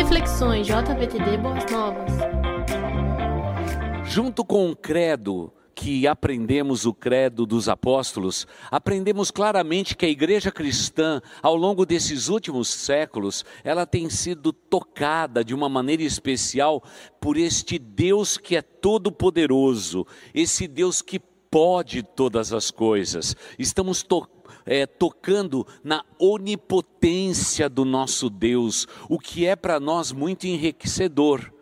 Reflexões JVTD Boas Novas. Junto com o credo que aprendemos o credo dos apóstolos, aprendemos claramente que a igreja cristã, ao longo desses últimos séculos, ela tem sido tocada de uma maneira especial por este Deus que é todo poderoso, esse Deus que pode todas as coisas. Estamos tocando é, tocando na onipotência do nosso Deus, o que é para nós muito enriquecedor.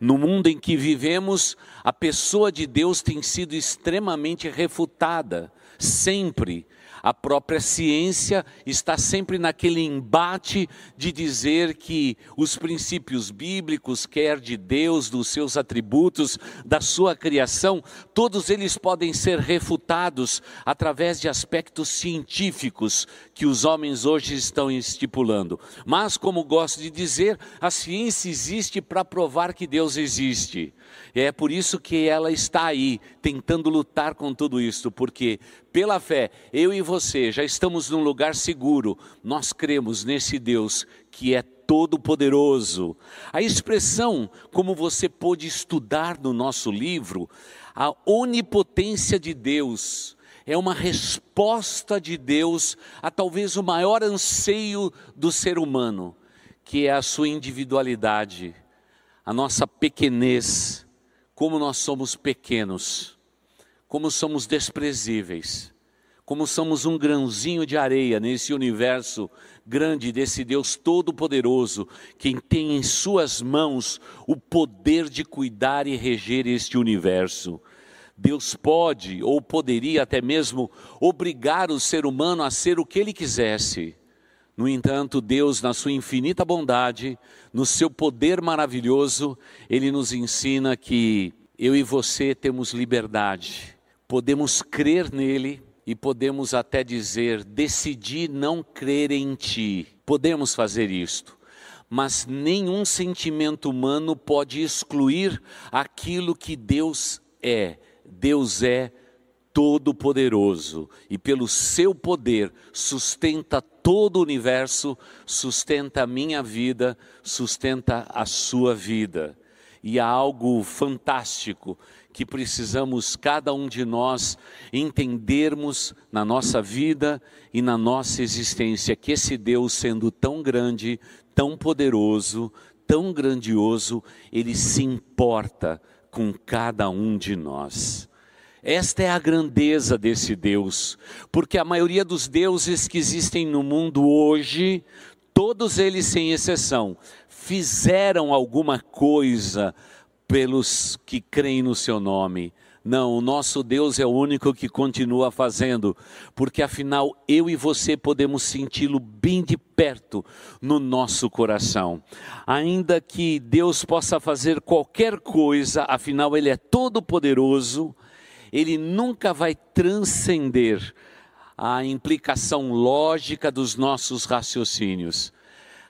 No mundo em que vivemos, a pessoa de Deus tem sido extremamente refutada, sempre. A própria ciência está sempre naquele embate de dizer que os princípios bíblicos, quer de Deus, dos seus atributos, da sua criação, todos eles podem ser refutados através de aspectos científicos que os homens hoje estão estipulando. Mas, como gosto de dizer, a ciência existe para provar que Deus existe. É por isso que ela está aí, tentando lutar com tudo isso, porque pela fé, eu e você já estamos num lugar seguro, nós cremos nesse Deus que é todo-poderoso. A expressão, como você pôde estudar no nosso livro, a onipotência de Deus, é uma resposta de Deus a talvez o maior anseio do ser humano, que é a sua individualidade, a nossa pequenez como nós somos pequenos, como somos desprezíveis, como somos um grãozinho de areia nesse universo grande desse Deus Todo-Poderoso, quem tem em Suas mãos o poder de cuidar e reger este universo. Deus pode, ou poderia até mesmo, obrigar o ser humano a ser o que ele quisesse. No entanto, Deus, na sua infinita bondade, no seu poder maravilhoso, ele nos ensina que eu e você temos liberdade, podemos crer nele e podemos até dizer: decidi não crer em ti. Podemos fazer isto, mas nenhum sentimento humano pode excluir aquilo que Deus é. Deus é todo-poderoso e pelo seu poder sustenta todo o universo, sustenta a minha vida, sustenta a sua vida. E há algo fantástico que precisamos, cada um de nós, entendermos na nossa vida e na nossa existência: que esse Deus, sendo tão grande, tão poderoso, tão grandioso, ele se importa com cada um de nós. Esta é a grandeza desse Deus, porque a maioria dos deuses que existem no mundo hoje, todos eles sem exceção, fizeram alguma coisa pelos que creem no seu nome. Não, o nosso Deus é o único que continua fazendo, porque afinal eu e você podemos senti-lo bem de perto no nosso coração. Ainda que Deus possa fazer qualquer coisa, afinal Ele é todo poderoso, ele nunca vai transcender a implicação lógica dos nossos raciocínios.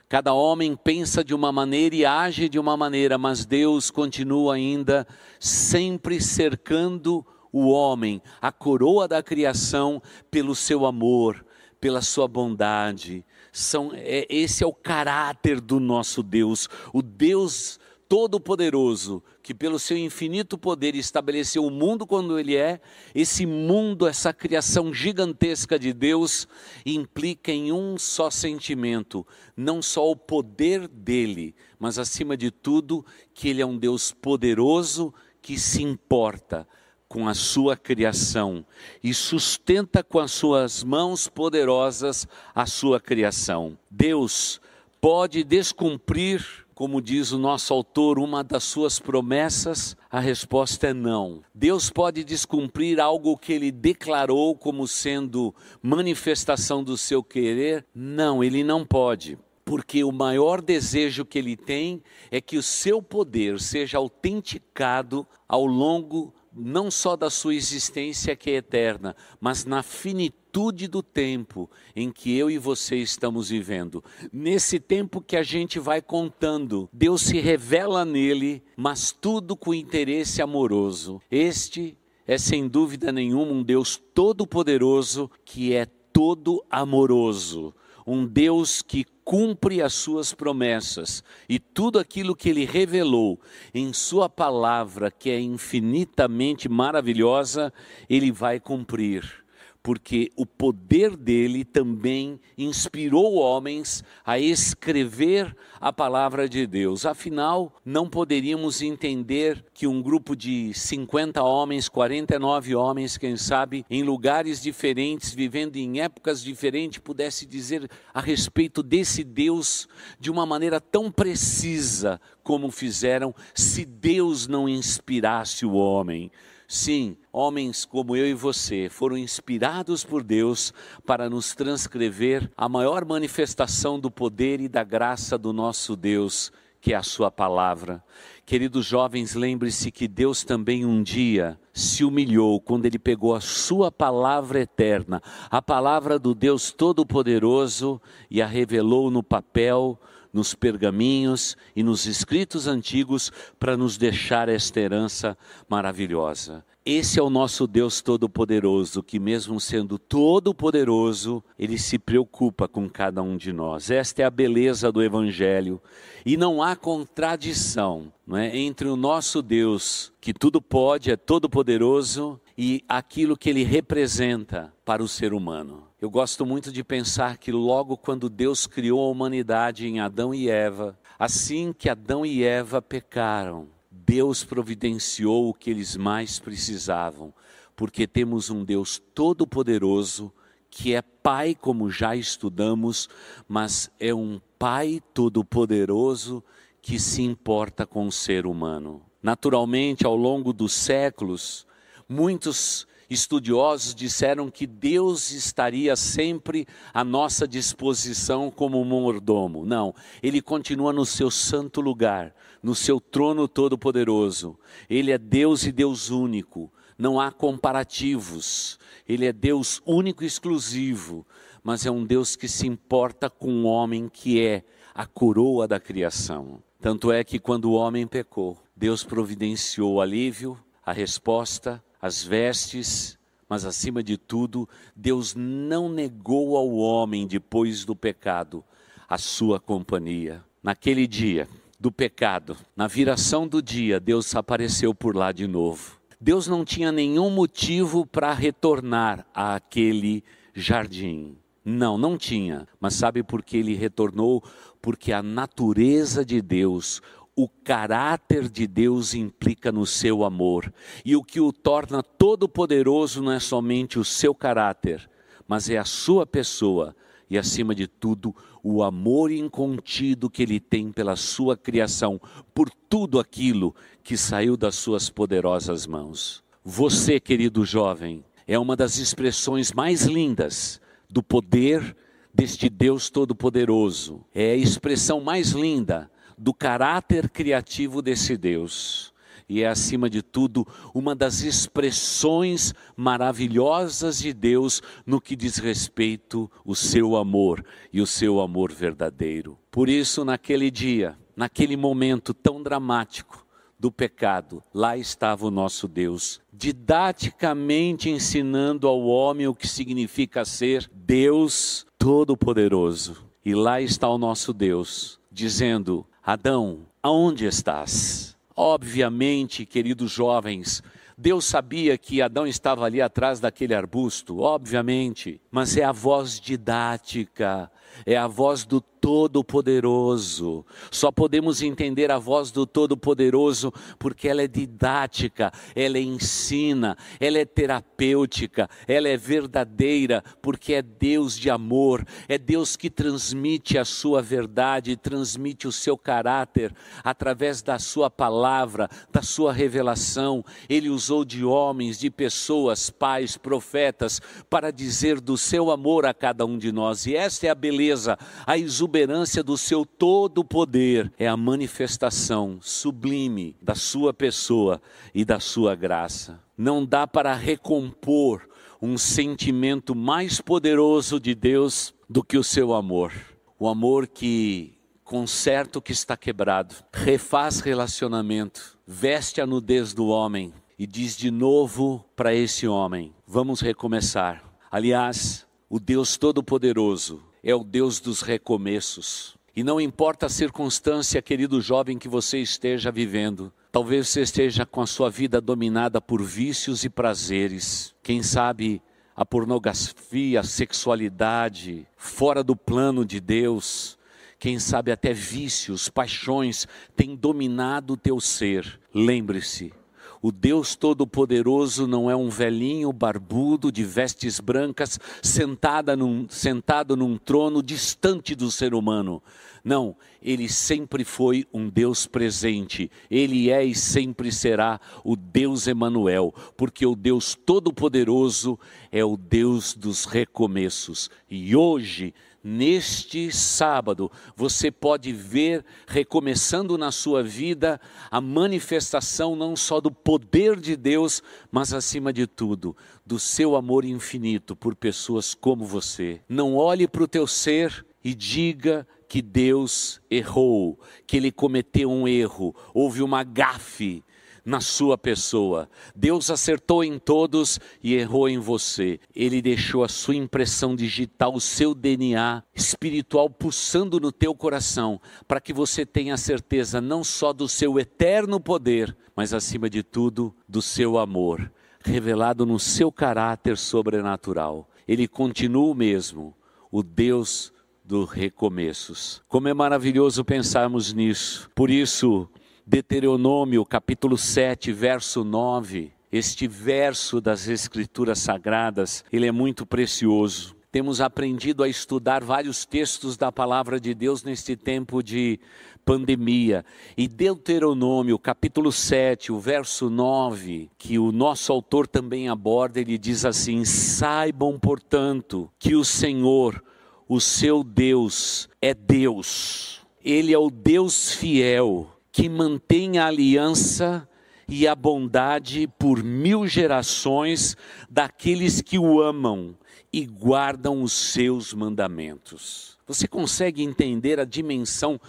Cada homem pensa de uma maneira e age de uma maneira, mas Deus continua ainda sempre cercando o homem, a coroa da criação, pelo seu amor, pela sua bondade. São, é, esse é o caráter do nosso Deus, o Deus Todo-Poderoso, que pelo seu infinito poder estabeleceu o mundo quando ele é, esse mundo, essa criação gigantesca de Deus, implica em um só sentimento, não só o poder dele, mas acima de tudo, que ele é um Deus poderoso que se importa com a sua criação e sustenta com as suas mãos poderosas a sua criação. Deus pode descumprir como diz o nosso autor, uma das suas promessas? A resposta é não. Deus pode descumprir algo que ele declarou como sendo manifestação do seu querer? Não, ele não pode. Porque o maior desejo que ele tem é que o seu poder seja autenticado ao longo não só da sua existência que é eterna, mas na finitude do tempo em que eu e você estamos vivendo. Nesse tempo que a gente vai contando, Deus se revela nele, mas tudo com interesse amoroso. Este é sem dúvida nenhuma um Deus todo-poderoso que é todo amoroso, um Deus que cumpre as suas promessas e tudo aquilo que ele revelou em sua palavra, que é infinitamente maravilhosa, ele vai cumprir porque o poder dele também inspirou homens a escrever a palavra de Deus. Afinal, não poderíamos entender que um grupo de 50 homens, 49 homens, quem sabe, em lugares diferentes, vivendo em épocas diferentes, pudesse dizer a respeito desse Deus de uma maneira tão precisa como fizeram, se Deus não inspirasse o homem. Sim, homens como eu e você foram inspirados por Deus para nos transcrever a maior manifestação do poder e da graça do nosso Deus, que é a Sua palavra. Queridos jovens, lembre-se que Deus também um dia se humilhou quando Ele pegou a Sua palavra eterna, a palavra do Deus Todo-Poderoso, e a revelou no papel nos pergaminhos e nos escritos antigos para nos deixar esta herança maravilhosa. Esse é o nosso Deus Todo-Poderoso, que, mesmo sendo todo-poderoso, ele se preocupa com cada um de nós. Esta é a beleza do Evangelho. E não há contradição não é, entre o nosso Deus, que tudo pode, é todo-poderoso, e aquilo que ele representa para o ser humano. Eu gosto muito de pensar que logo quando Deus criou a humanidade em Adão e Eva, assim que Adão e Eva pecaram, Deus providenciou o que eles mais precisavam, porque temos um Deus todo-poderoso que é Pai, como já estudamos, mas é um Pai todo-poderoso que se importa com o ser humano. Naturalmente, ao longo dos séculos, muitos estudiosos disseram que Deus estaria sempre à nossa disposição como mordomo. Não, ele continua no seu santo lugar, no seu trono todo-poderoso. Ele é Deus e Deus único. Não há comparativos. Ele é Deus único e exclusivo, mas é um Deus que se importa com o homem que é a coroa da criação. Tanto é que quando o homem pecou, Deus providenciou o alívio, a resposta, as vestes, mas acima de tudo, Deus não negou ao homem, depois do pecado, a sua companhia. Naquele dia do pecado, na viração do dia, Deus apareceu por lá de novo. Deus não tinha nenhum motivo para retornar àquele jardim. Não, não tinha. Mas sabe por que ele retornou? Porque a natureza de Deus, o caráter de Deus implica no seu amor. E o que o torna todo-poderoso não é somente o seu caráter, mas é a sua pessoa e, acima de tudo, o amor incontido que ele tem pela sua criação, por tudo aquilo que saiu das suas poderosas mãos. Você, querido jovem, é uma das expressões mais lindas do poder deste Deus Todo-Poderoso. É a expressão mais linda do caráter criativo desse Deus. E é, acima de tudo, uma das expressões maravilhosas de Deus no que diz respeito o seu amor e o seu amor verdadeiro. Por isso, naquele dia, naquele momento tão dramático, do pecado, lá estava o nosso Deus, didaticamente ensinando ao homem o que significa ser Deus Todo-Poderoso. E lá está o nosso Deus, dizendo: Adão, aonde estás? Obviamente, queridos jovens, Deus sabia que Adão estava ali atrás daquele arbusto, obviamente, mas é a voz didática, é a voz do Todo-Poderoso. Só podemos entender a voz do Todo-Poderoso porque ela é didática, ela ensina, ela é terapêutica, ela é verdadeira, porque é Deus de amor, é Deus que transmite a sua verdade, transmite o seu caráter através da sua palavra, da sua revelação. Ele usou de homens, de pessoas, pais, profetas, para dizer do seu amor a cada um de nós. E esta é a beleza, a exuberância exuberância do seu todo poder é a manifestação sublime da sua pessoa e da sua graça. Não dá para recompor um sentimento mais poderoso de Deus do que o seu amor. O amor que conserta o que está quebrado, refaz relacionamento, veste a nudez do homem e diz de novo para esse homem: vamos recomeçar. Aliás, O Deus Todo-Poderoso é o Deus dos recomeços. E não importa a circunstância, querido jovem, que você esteja vivendo, talvez você esteja com a sua vida dominada por vícios e prazeres. Quem sabe a pornografia, a sexualidade, fora do plano de Deus, quem sabe até vícios, paixões têm dominado o teu ser. Lembre-se, o Deus Todo-Poderoso não é um velhinho barbudo de vestes brancas sentada num, sentado num trono distante do ser humano. Não, ele sempre foi um Deus presente. Ele é e sempre será o Deus Emanuel, porque o Deus Todo-Poderoso é o Deus dos recomeços. E hoje neste sábado, você pode ver, recomeçando na sua vida, a manifestação não só do poder de Deus, mas acima de tudo, do seu amor infinito por pessoas como você. Não olhe para o teu ser e diga que Deus errou, que ele cometeu um erro, houve uma gafe na sua pessoa. Deus acertou em todos e errou em você. Ele deixou a sua impressão digital, o seu DNA espiritual pulsando no teu coração, para que você tenha certeza não só do seu eterno poder, mas acima de tudo do seu amor, revelado no seu caráter sobrenatural. Ele continua o mesmo, o Deus dos recomeços. Como é maravilhoso pensarmos nisso. Por isso, Deuteronômio capítulo 7, verso 9. Este verso das Escrituras Sagradas, ele é muito precioso. Temos aprendido a estudar vários textos da palavra de Deus neste tempo de pandemia. E Deuteronômio, capítulo 7, o verso 9, que o nosso autor também aborda, ele diz assim: Saibam, portanto, que o Senhor, o seu Deus, é Deus. Ele é o Deus fiel que mantém a aliança e a bondade por mil gerações daqueles que o amam e guardam os seus mandamentos. Você consegue entender a dimensão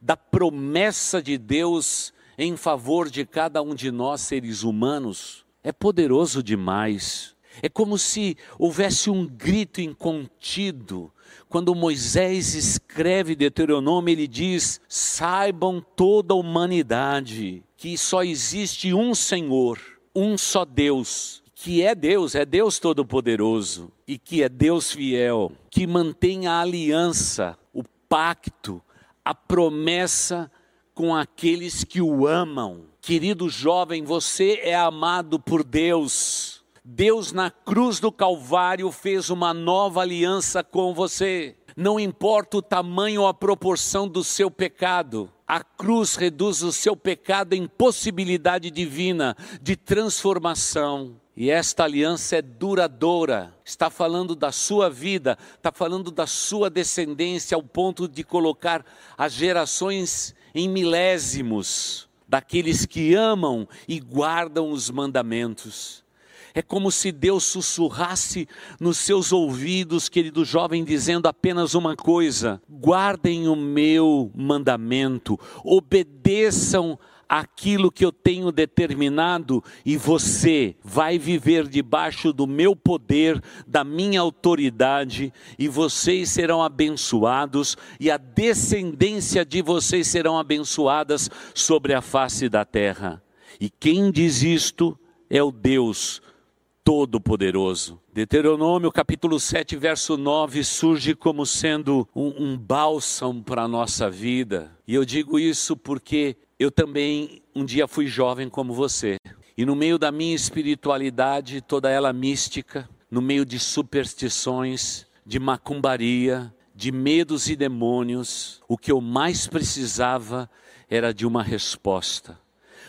da promessa de Deus em favor de cada um de nós, seres humanos? É poderoso demais. É como se houvesse um grito incontido quando Moisés escreve Deuteronômio, ele diz: saibam toda a humanidade que só existe um Senhor, um só Deus, que é Deus, é Deus Todo-Poderoso e que é Deus fiel, que mantém a aliança, o pacto, a promessa com aqueles que o amam. Querido jovem, você é amado por Deus. Deus na cruz do Calvário fez uma nova aliança com você. Não importa o tamanho ou a proporção do seu pecado, a cruz reduz o seu pecado em possibilidade divina de transformação. E esta aliança é duradoura, está falando da sua vida, está falando da sua descendência, ao ponto de colocar as gerações em milésimos daqueles que amam e guardam os mandamentos. É como se Deus sussurrasse nos seus ouvidos, querido jovem, dizendo apenas uma coisa: guardem o meu mandamento, obedeçam aquilo que eu tenho determinado e você vai viver debaixo do meu poder, da minha autoridade, e vocês serão abençoados e a descendência de vocês serão abençoadas sobre a face da terra. E quem diz isto é o Deus Todo-Poderoso. Deuteronômio capítulo 7, verso 9 surge como sendo um, um bálsamo para a nossa vida. E eu digo isso porque eu também um dia fui jovem como você. E no meio da minha espiritualidade, toda ela mística, no meio de superstições, de macumbaria, de medos e demônios, o que eu mais precisava era de uma resposta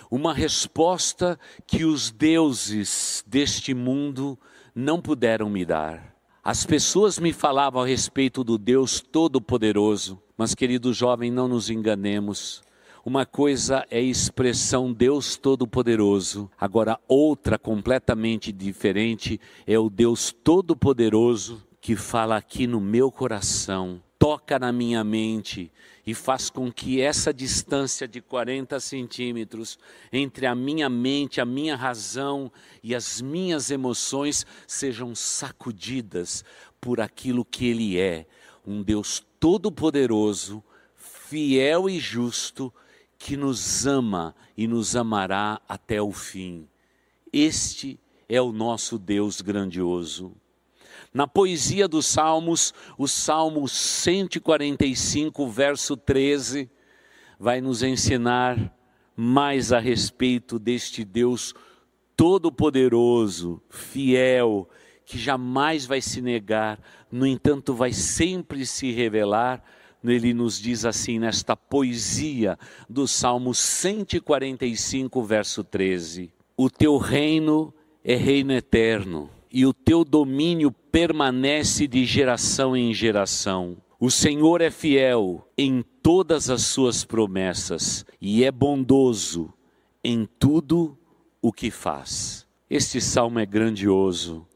uma resposta que os deuses deste mundo não puderam me dar. As pessoas me falavam a respeito do Deus Todo-Poderoso, mas, querido jovem, não nos enganemos. Uma coisa é expressão Deus Todo-Poderoso, agora outra completamente diferente é o Deus Todo-Poderoso que fala aqui no meu coração, toca na minha mente e faz com que essa distância de 40 centímetros entre a minha mente, a minha razão e as minhas emoções sejam sacudidas por aquilo que Ele é, um Deus todo-poderoso, fiel e justo, que nos ama e nos amará até o fim. Este é o nosso Deus grandioso. Na poesia dos Salmos, o Salmo 145, verso 13, vai nos ensinar mais a respeito deste Deus todo-poderoso, fiel, que jamais vai se negar, no entanto, vai sempre se revelar. Ele nos diz assim nesta poesia do Salmo 145, verso 13: O teu reino é reino eterno, e o teu domínio permanece de geração em geração. O Senhor é fiel em todas as suas promessas e é bondoso em tudo o que faz. Este salmo é grandioso.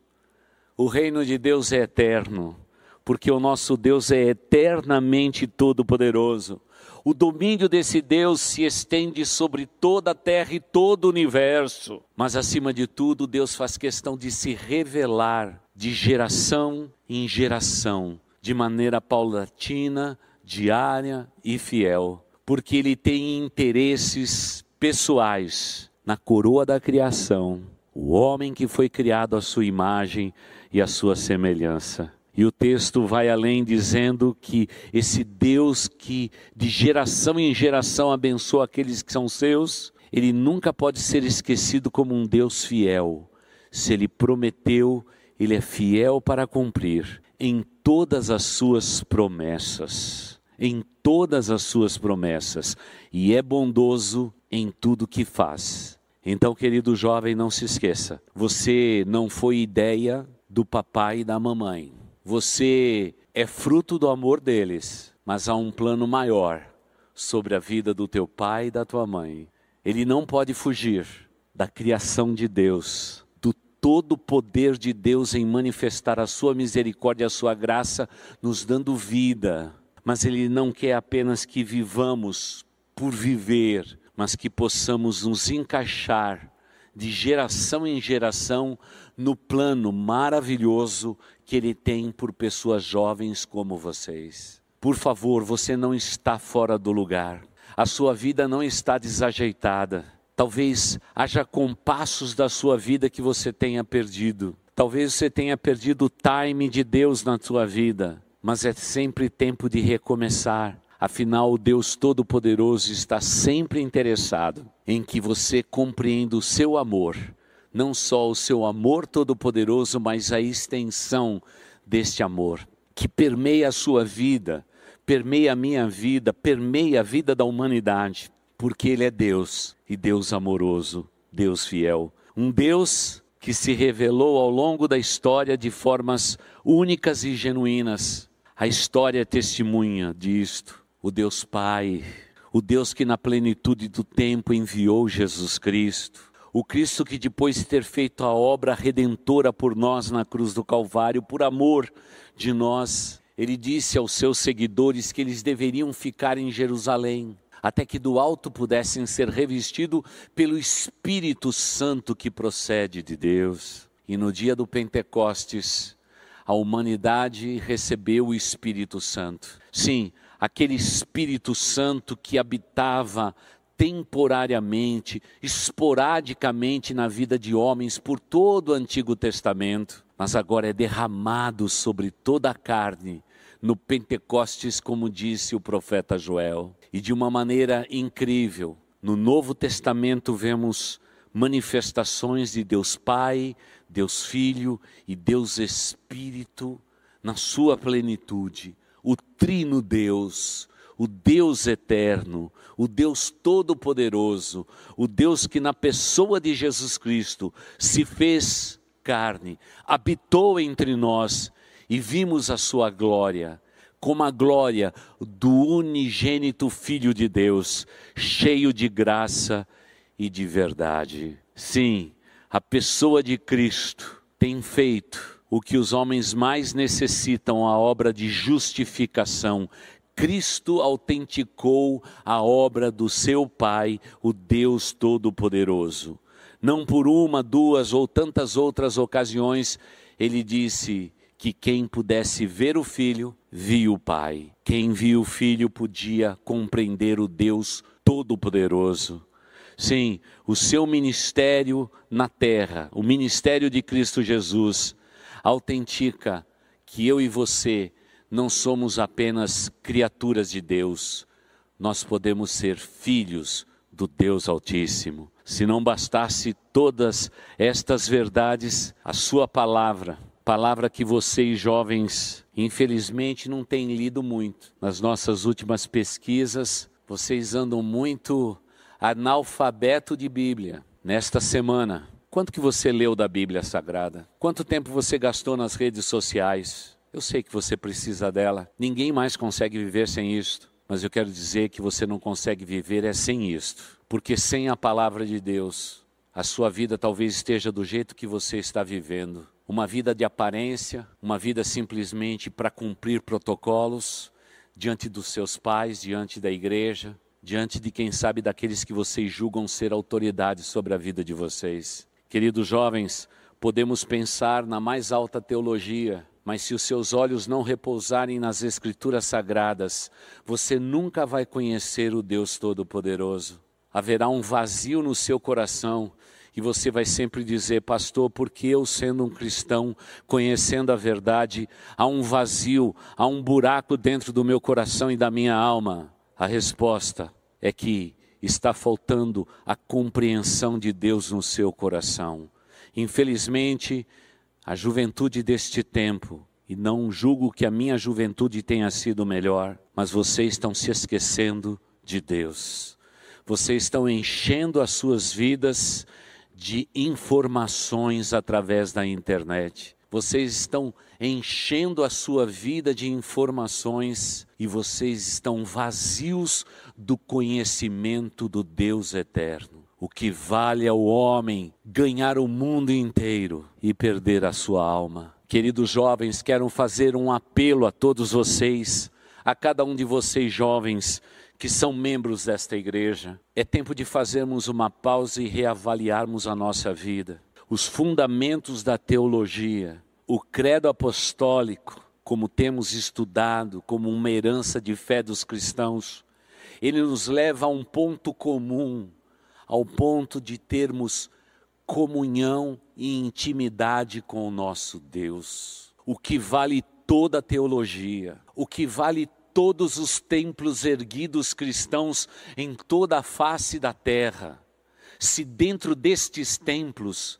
O reino de Deus é eterno, porque o nosso Deus é eternamente todo-poderoso. O domínio desse Deus se estende sobre toda a terra e todo o universo. Mas, acima de tudo, Deus faz questão de se revelar de geração em geração, de maneira paulatina, diária e fiel, porque Ele tem interesses pessoais na coroa da criação, o homem que foi criado à sua imagem e à sua semelhança. E o texto vai além dizendo que esse Deus que de geração em geração abençoa aqueles que são seus, ele nunca pode ser esquecido como um Deus fiel. Se ele prometeu, ele é fiel para cumprir em todas as suas promessas. Em todas as suas promessas. E é bondoso em tudo que faz. Então, querido jovem, não se esqueça: você não foi ideia do papai e da mamãe. Você é fruto do amor deles, mas há um plano maior sobre a vida do teu pai e da tua mãe. Ele não pode fugir da criação de Deus, do todo poder de Deus em manifestar a sua misericórdia, a sua graça, nos dando vida. Mas ele não quer apenas que vivamos por viver, mas que possamos nos encaixar de geração em geração no plano maravilhoso que Ele tem por pessoas jovens como vocês. Por favor, você não está fora do lugar, a sua vida não está desajeitada. Talvez haja compassos da sua vida que você tenha perdido. Talvez você tenha perdido o time de Deus na sua vida, mas é sempre tempo de recomeçar Afinal, o Deus Todo-Poderoso está sempre interessado em que você compreenda o seu amor, não só o seu amor todo-poderoso, mas a extensão deste amor, que permeia a sua vida, permeia a minha vida, permeia a vida da humanidade, porque Ele é Deus e Deus amoroso, Deus fiel. Um Deus que se revelou ao longo da história de formas únicas e genuínas. A história testemunha disto o Deus Pai, o Deus que na plenitude do tempo enviou Jesus Cristo, o Cristo que depois de ter feito a obra redentora por nós na cruz do Calvário, por amor de nós, ele disse aos seus seguidores que eles deveriam ficar em Jerusalém, até que do alto pudessem ser revestidos pelo Espírito Santo que procede de Deus. E no dia do Pentecostes, a humanidade recebeu o Espírito Santo. Sim, aquele Espírito Santo que habitava temporariamente, esporadicamente na vida de homens por todo o Antigo Testamento, mas agora é derramado sobre toda a carne no Pentecostes, como disse o profeta Joel. E de uma maneira incrível, no Novo Testamento vemos manifestações de Deus Pai, Deus Filho e Deus Espírito na sua plenitude o Trino Deus, o Deus eterno, o Deus todo-poderoso, o Deus que na pessoa de Jesus Cristo se fez carne, habitou entre nós e vimos a sua glória, como a glória do unigênito Filho de Deus, cheio de graça e de verdade. Sim, a pessoa de Cristo tem feito o que os homens mais necessitam, a obra de justificação. Cristo autenticou a obra do seu Pai, o Deus Todo-Poderoso. Não por uma, duas ou tantas outras ocasiões, ele disse que quem pudesse ver o filho, viu o Pai. Quem viu o filho podia compreender o Deus Todo-Poderoso. Sim, o seu ministério na terra, o ministério de Cristo Jesus, autentica que eu e você não somos apenas criaturas de Deus, nós podemos ser filhos do Deus Altíssimo. Se não bastasse todas estas verdades, a Sua palavra, palavra que vocês jovens, infelizmente, não têm lido muito. Nas nossas últimas pesquisas, vocês andam muito analfabeto de Bíblia. Nesta semana, quanto que você leu da Bíblia Sagrada? Quanto tempo você gastou nas redes sociais? Eu sei que você precisa dela. Ninguém mais consegue viver sem isto. Mas eu quero dizer que você não consegue viver é sem isto. Porque sem a palavra de Deus, a sua vida talvez esteja do jeito que você está vivendo. Uma vida de aparência, uma vida simplesmente para cumprir protocolos diante dos seus pais, diante da igreja, diante de quem sabe daqueles que vocês julgam ser autoridade sobre a vida de vocês. Queridos jovens, podemos pensar na mais alta teologia, mas se os seus olhos não repousarem nas Escrituras sagradas, você nunca vai conhecer o Deus Todo-Poderoso. Haverá um vazio no seu coração e você vai sempre dizer, pastor, porque eu, sendo um cristão, conhecendo a verdade, há um vazio, há um buraco dentro do meu coração e da minha alma? A resposta é que está faltando a compreensão de Deus no seu coração. Infelizmente, a juventude deste tempo, e não julgo que a minha juventude tenha sido melhor, mas vocês estão se esquecendo de Deus. Vocês estão enchendo as suas vidas de informações através da internet. Vocês estão enchendo a sua vida de informações e vocês estão vazios do conhecimento do Deus eterno. O que vale ao homem ganhar o mundo inteiro e perder a sua alma. Queridos jovens, quero fazer um apelo a todos vocês, a cada um de vocês jovens que são membros desta igreja. É tempo de fazermos uma pausa e reavaliarmos a nossa vida. Os fundamentos da teologia, o credo apostólico, como temos estudado, como uma herança de fé dos cristãos, ele nos leva a um ponto comum ao ponto de termos comunhão e intimidade com o nosso Deus. O que vale toda a teologia, o que vale todos os templos erguidos cristãos em toda a face da terra. Se dentro destes templos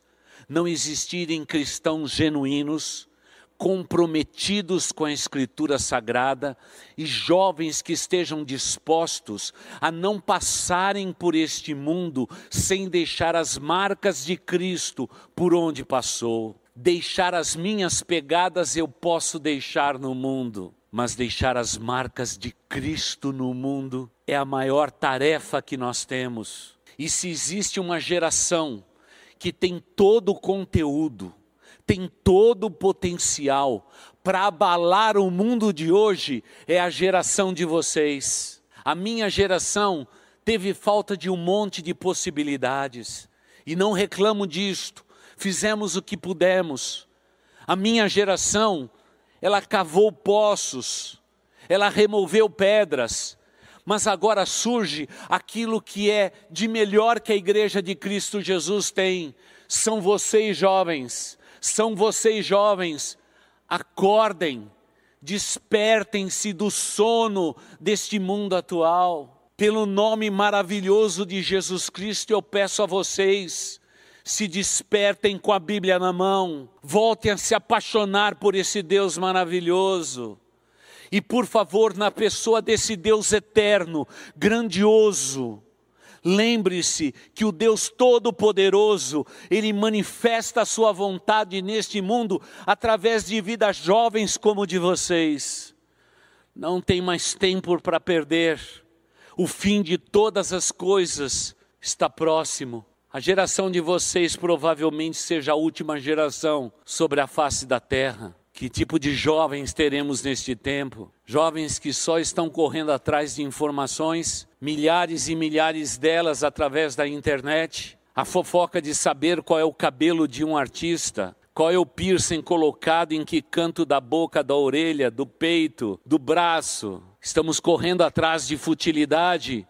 não existirem cristãos genuínos, comprometidos com a Escritura Sagrada e jovens que estejam dispostos a não passarem por este mundo sem deixar as marcas de Cristo por onde passou. Deixar as minhas pegadas eu posso deixar no mundo, mas deixar as marcas de Cristo no mundo é a maior tarefa que nós temos. E se existe uma geração que tem todo o conteúdo, tem todo o potencial para abalar o mundo de hoje é a geração de vocês. A minha geração teve falta de um monte de possibilidades e não reclamo disto. Fizemos o que pudemos. A minha geração, ela cavou poços, ela removeu pedras, mas agora surge aquilo que é de melhor que a igreja de Cristo Jesus tem. São vocês jovens são vocês jovens, acordem, despertem-se do sono deste mundo atual. Pelo nome maravilhoso de Jesus Cristo, eu peço a vocês, se despertem com a Bíblia na mão, voltem a se apaixonar por esse Deus maravilhoso. E por favor, na pessoa desse Deus eterno, grandioso, Lembre-se que o Deus Todo-Poderoso, Ele manifesta a sua vontade neste mundo através de vidas jovens como de vocês. Não tem mais tempo para perder. O fim de todas as coisas está próximo. A geração de vocês provavelmente seja a última geração sobre a face da terra. Que tipo de jovens teremos neste tempo? Jovens que só estão correndo atrás de informações, milhares e milhares delas através da internet, a fofoca de saber qual é o cabelo de um artista, Qual é o piercing colocado em que canto da boca, da orelha, do peito, do braço? Estamos correndo atrás de futilidade,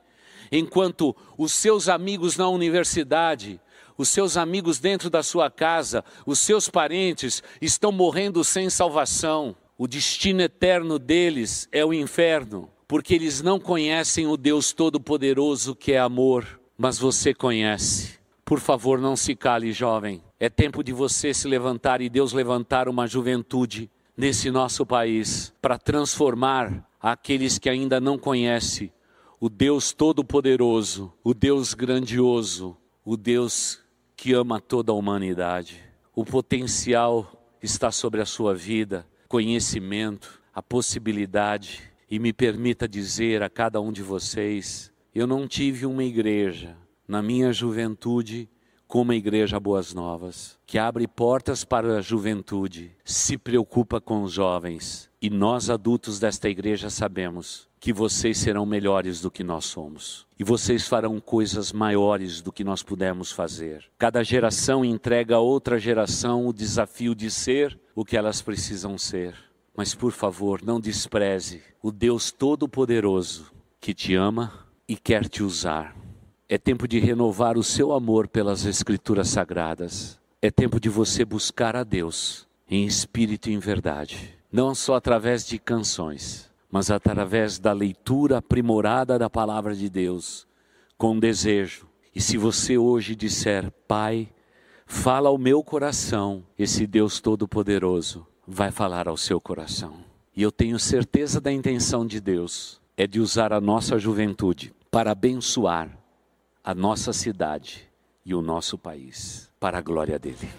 enquanto os seus amigos na universidade, os seus amigos dentro da sua casa, os seus parentes estão morrendo sem salvação. O destino eterno deles é o inferno, porque eles não conhecem o Deus Todo-Poderoso que é amor, mas você conhece. Por favor, não se cale, jovem. É tempo de você se levantar e Deus levantar uma juventude nesse nosso país para transformar aqueles que ainda não conhecem o Deus Todo-Poderoso, o Deus grandioso, o Deus que ama toda a humanidade. O potencial está sobre a sua vida, conhecimento, a possibilidade. E me permita dizer a cada um de vocês: eu não tive uma igreja na minha juventude como a Igreja Boas Novas, que abre portas para a juventude, se preocupa com os jovens. E nós, adultos desta igreja, sabemos que vocês serão melhores do que nós somos. E vocês farão coisas maiores do que nós pudemos fazer. Cada geração entrega a outra geração o desafio de ser o que elas precisam ser. Mas, por favor, não despreze o Deus Todo-Poderoso que te ama e quer te usar é tempo de renovar o seu amor pelas Escrituras Sagradas. É tempo de você buscar a Deus em espírito e em verdade. Não só através de canções, mas através da leitura aprimorada da palavra de Deus, com desejo. E se você hoje disser, Pai, fala ao meu coração, esse Deus Todo-Poderoso vai falar ao seu coração. E eu tenho certeza da intenção de Deus é de usar a nossa juventude para abençoar a nossa cidade e o nosso país, para a glória dele.